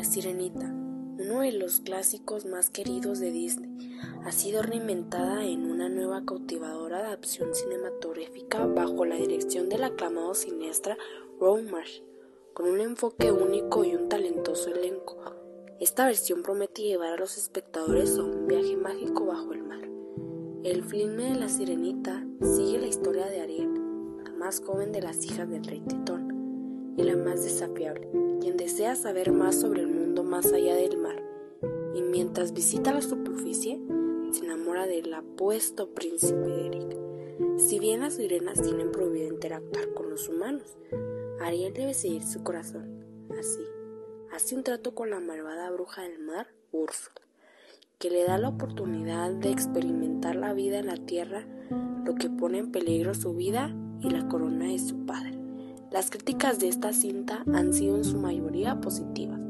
La Sirenita, uno de los clásicos más queridos de Disney, ha sido reinventada en una nueva cautivadora adaptación cinematográfica bajo la dirección del aclamado cineasta Ron Marsh, con un enfoque único y un talentoso elenco. Esta versión promete llevar a los espectadores a un viaje mágico bajo el mar. El filme de La Sirenita sigue la historia de Ariel, la más joven de las hijas del rey Tritón y la más desafiable, quien desea saber más sobre el mundo más allá del mar. Y mientras visita la superficie, se enamora del apuesto príncipe Eric. Si bien las sirenas tienen prohibido interactuar con los humanos, Ariel debe seguir su corazón. Así, hace un trato con la malvada bruja del mar, Úrsula que le da la oportunidad de experimentar la vida en la tierra, lo que pone en peligro su vida y la corona de su padre. Las críticas de esta cinta han sido en su mayoría positivas.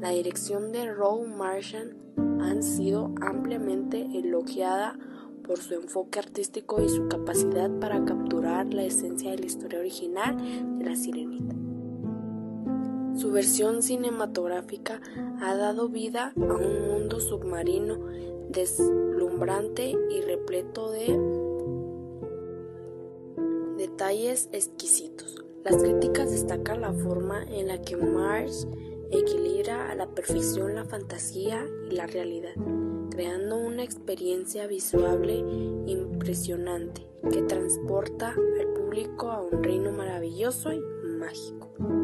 La dirección de Roe Marshall han sido ampliamente elogiada por su enfoque artístico y su capacidad para capturar la esencia de la historia original de la sirenita. Su versión cinematográfica ha dado vida a un mundo submarino deslumbrante y repleto de detalles exquisitos. Las críticas destacan la forma en la que Mars equilibra a la perfección la fantasía y la realidad, creando una experiencia visual impresionante que transporta al público a un reino maravilloso y mágico.